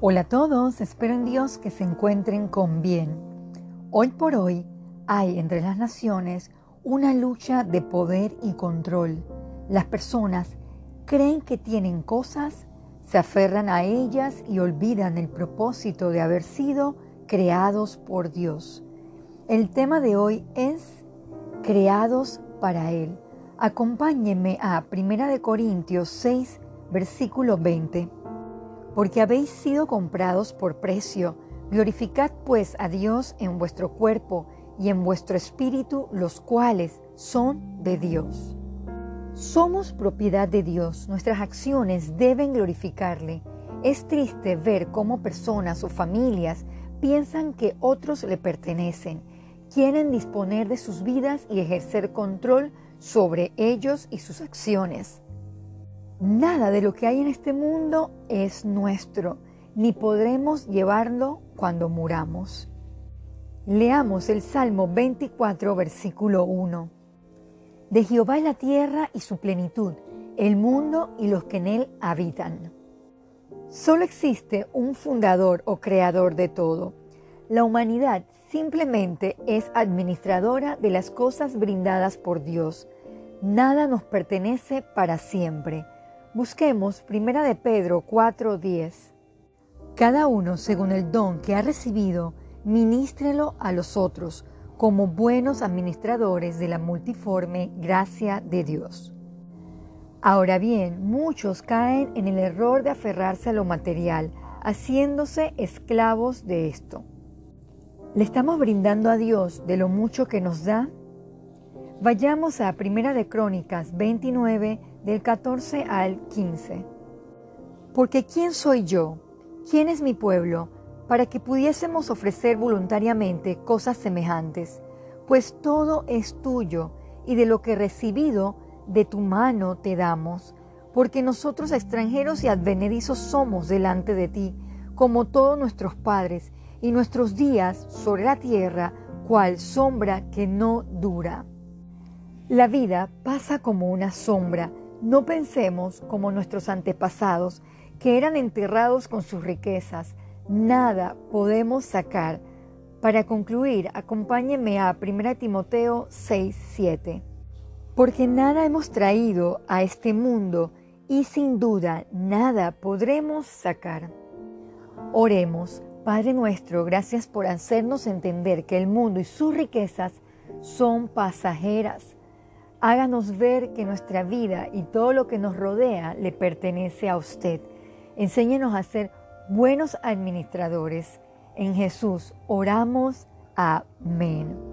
Hola a todos, espero en Dios que se encuentren con bien. Hoy por hoy hay entre las naciones una lucha de poder y control. Las personas creen que tienen cosas, se aferran a ellas y olvidan el propósito de haber sido creados por Dios. El tema de hoy es creados para Él. Acompáñenme a 1 Corintios 6, versículo 20 porque habéis sido comprados por precio. Glorificad pues a Dios en vuestro cuerpo y en vuestro espíritu, los cuales son de Dios. Somos propiedad de Dios, nuestras acciones deben glorificarle. Es triste ver cómo personas o familias piensan que otros le pertenecen, quieren disponer de sus vidas y ejercer control sobre ellos y sus acciones. Nada de lo que hay en este mundo es nuestro, ni podremos llevarlo cuando muramos. Leamos el Salmo 24, versículo 1. De Jehová es la tierra y su plenitud, el mundo y los que en él habitan. Solo existe un fundador o creador de todo. La humanidad simplemente es administradora de las cosas brindadas por Dios. Nada nos pertenece para siempre Busquemos Primera de Pedro 4:10. Cada uno, según el don que ha recibido, ministrelo a los otros como buenos administradores de la multiforme gracia de Dios. Ahora bien, muchos caen en el error de aferrarse a lo material, haciéndose esclavos de esto. ¿Le estamos brindando a Dios de lo mucho que nos da? Vayamos a Primera de Crónicas 29 del 14 al 15. Porque ¿quién soy yo? ¿Quién es mi pueblo? Para que pudiésemos ofrecer voluntariamente cosas semejantes, pues todo es tuyo, y de lo que recibido de tu mano te damos, porque nosotros extranjeros y advenedizos somos delante de ti, como todos nuestros padres, y nuestros días sobre la tierra, cual sombra que no dura. La vida pasa como una sombra, no pensemos como nuestros antepasados, que eran enterrados con sus riquezas. Nada podemos sacar. Para concluir, acompáñeme a 1 Timoteo 6, 7. Porque nada hemos traído a este mundo y sin duda nada podremos sacar. Oremos, Padre nuestro, gracias por hacernos entender que el mundo y sus riquezas son pasajeras Háganos ver que nuestra vida y todo lo que nos rodea le pertenece a usted. Enséñenos a ser buenos administradores. En Jesús oramos. Amén.